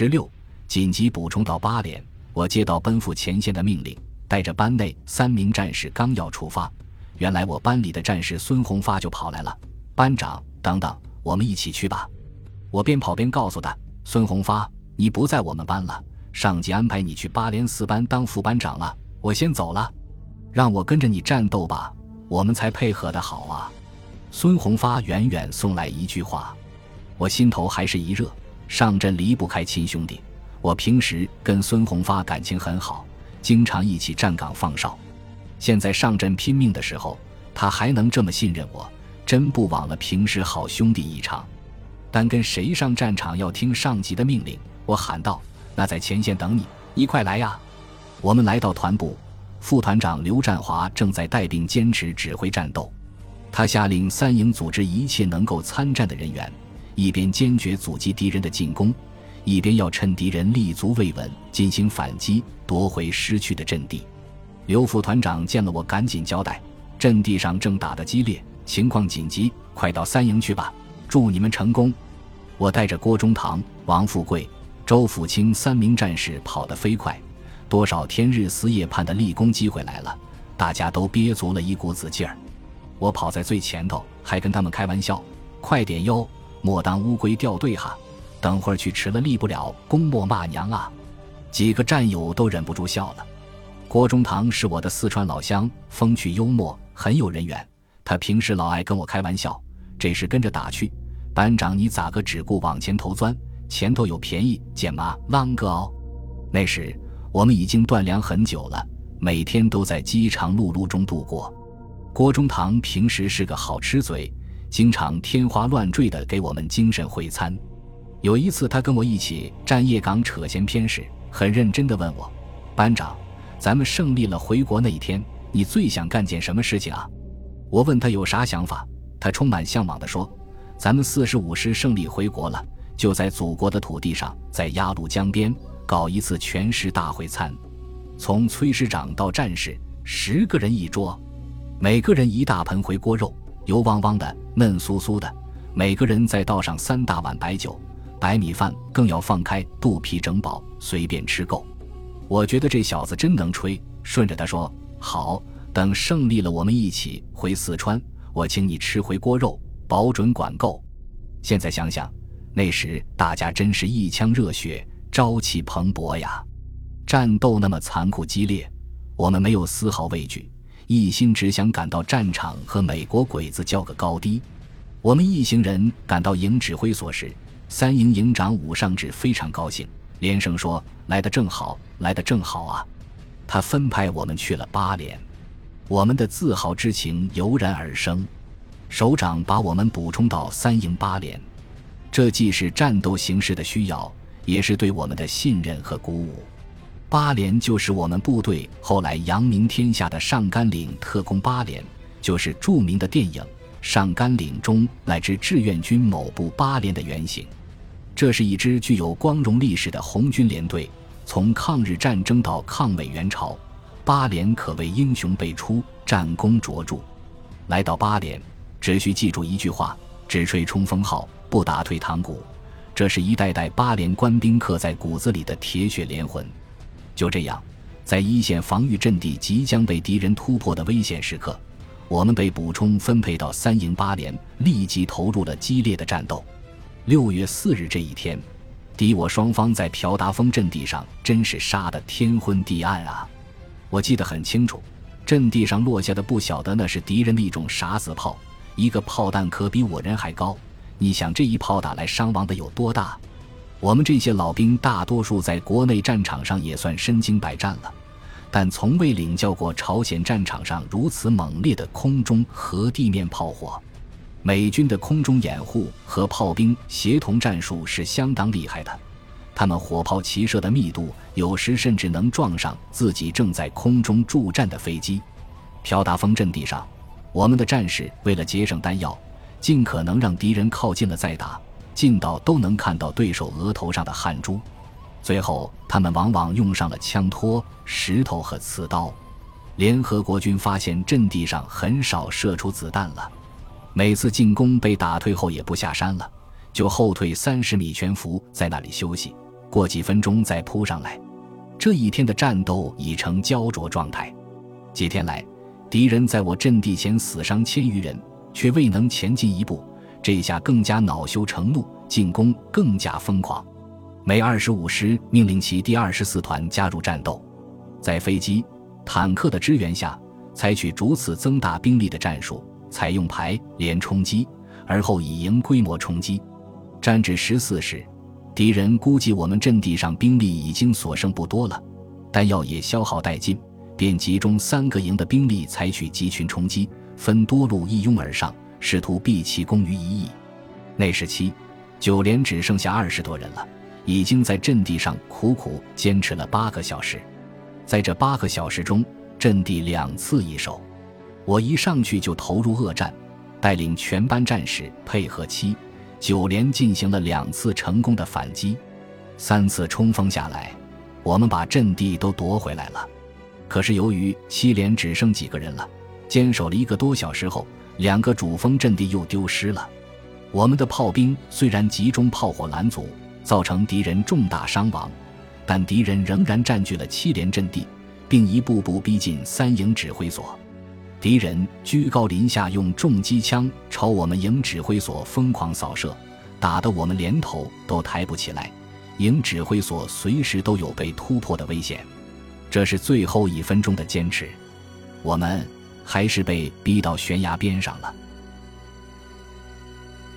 十六，紧急补充到八连。我接到奔赴前线的命令，带着班内三名战士刚要出发，原来我班里的战士孙红发就跑来了。班长，等等，我们一起去吧。我边跑边告诉他：“孙红发，你不在我们班了，上级安排你去八连四班当副班长了。我先走了，让我跟着你战斗吧，我们才配合的好啊。”孙红发远远送来一句话，我心头还是一热。上阵离不开亲兄弟。我平时跟孙红发感情很好，经常一起站岗放哨。现在上阵拼命的时候，他还能这么信任我，真不枉了平时好兄弟一场。但跟谁上战场要听上级的命令，我喊道：“那在前线等你，你快来呀！”我们来到团部，副团长刘占华正在带兵坚持指挥战斗。他下令三营组织一切能够参战的人员，一边坚决阻击敌人的进攻。一边要趁敌人立足未稳进行反击，夺回失去的阵地。刘副团长见了我，赶紧交代：阵地上正打得激烈，情况紧急，快到三营去吧！祝你们成功！我带着郭中堂、王富贵、周辅清三名战士跑得飞快，多少天日思夜盼的立功机会来了，大家都憋足了一股子劲儿。我跑在最前头，还跟他们开玩笑：“快点哟，莫当乌龟掉队哈！”等会儿去迟了，立不了功，莫骂娘啊！几个战友都忍不住笑了。郭中堂是我的四川老乡，风趣幽默，很有人缘。他平时老爱跟我开玩笑，这时跟着打去。班长，你咋个只顾往前头钻？前头有便宜捡吗？啷个哦？那时我们已经断粮很久了，每天都在饥肠辘辘中度过。郭中堂平时是个好吃嘴，经常天花乱坠的给我们精神会餐。有一次，他跟我一起站夜岗扯闲篇时，很认真地问我：“班长，咱们胜利了回国那一天，你最想干件什么事情啊？”我问他有啥想法，他充满向往地说：“咱们四十五师胜利回国了，就在祖国的土地上，在鸭绿江边搞一次全师大会餐，从崔师长到战士，十个人一桌，每个人一大盆回锅肉，油汪汪的，嫩酥酥的，每个人再倒上三大碗白酒。”白米饭更要放开肚皮整饱，随便吃够。我觉得这小子真能吹，顺着他说：“好，等胜利了，我们一起回四川，我请你吃回锅肉，保准管够。”现在想想，那时大家真是一腔热血，朝气蓬勃呀！战斗那么残酷激烈，我们没有丝毫畏惧，一心只想赶到战场和美国鬼子较个高低。我们一行人赶到营指挥所时。三营营长武尚志非常高兴，连声说：“来的正好，来的正好啊！”他分派我们去了八连，我们的自豪之情油然而生。首长把我们补充到三营八连，这既是战斗形势的需要，也是对我们的信任和鼓舞。八连就是我们部队后来扬名天下的上甘岭特工八连，就是著名的电影《上甘岭》中乃至志愿军某部八连的原型。这是一支具有光荣历史的红军连队，从抗日战争到抗美援朝，八连可谓英雄辈出，战功卓著。来到八连，只需记住一句话：只吹冲锋号，不打退堂鼓。这是一代代八连官兵刻在骨子里的铁血连魂。就这样，在一线防御阵地即将被敌人突破的危险时刻，我们被补充分配到三营八连，立即投入了激烈的战斗。六月四日这一天，敌我双方在朴达峰阵地上真是杀得天昏地暗啊！我记得很清楚，阵地上落下的不晓得那是敌人的一种啥子炮，一个炮弹可比我人还高。你想这一炮打来伤亡的有多大？我们这些老兵大多数在国内战场上也算身经百战了，但从未领教过朝鲜战场上如此猛烈的空中和地面炮火。美军的空中掩护和炮兵协同战术是相当厉害的，他们火炮齐射的密度有时甚至能撞上自己正在空中助战的飞机。朴达峰阵地上，我们的战士为了节省弹药，尽可能让敌人靠近了再打，近到都能看到对手额头上的汗珠。最后，他们往往用上了枪托、石头和刺刀。联合国军发现阵地上很少射出子弹了。每次进攻被打退后，也不下山了，就后退三十米，全伏在那里休息。过几分钟再扑上来。这一天的战斗已成焦灼状态。几天来，敌人在我阵地前死伤千余人，却未能前进一步。这下更加恼羞成怒，进攻更加疯狂。每二十五师命令其第二十四团加入战斗，在飞机、坦克的支援下，采取逐次增大兵力的战术，采用排连冲击，而后以营规模冲击。战至十四时，敌人估计我们阵地上兵力已经所剩不多了，弹药也消耗殆尽，便集中三个营的兵力采取集群冲击，分多路一拥而上。试图避其功于一役。那时期，九连只剩下二十多人了，已经在阵地上苦苦坚持了八个小时。在这八个小时中，阵地两次易手，我一上去就投入恶战，带领全班战士配合七九连进行了两次成功的反击。三次冲锋下来，我们把阵地都夺回来了。可是由于七连只剩几个人了，坚守了一个多小时后。两个主峰阵地又丢失了，我们的炮兵虽然集中炮火拦阻，造成敌人重大伤亡，但敌人仍然占据了七连阵地，并一步步逼近三营指挥所。敌人居高临下，用重机枪朝我们营指挥所疯狂扫射，打得我们连头都抬不起来，营指挥所随时都有被突破的危险。这是最后一分钟的坚持，我们。还是被逼到悬崖边上了。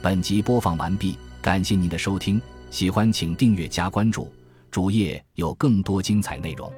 本集播放完毕，感谢您的收听，喜欢请订阅加关注，主页有更多精彩内容。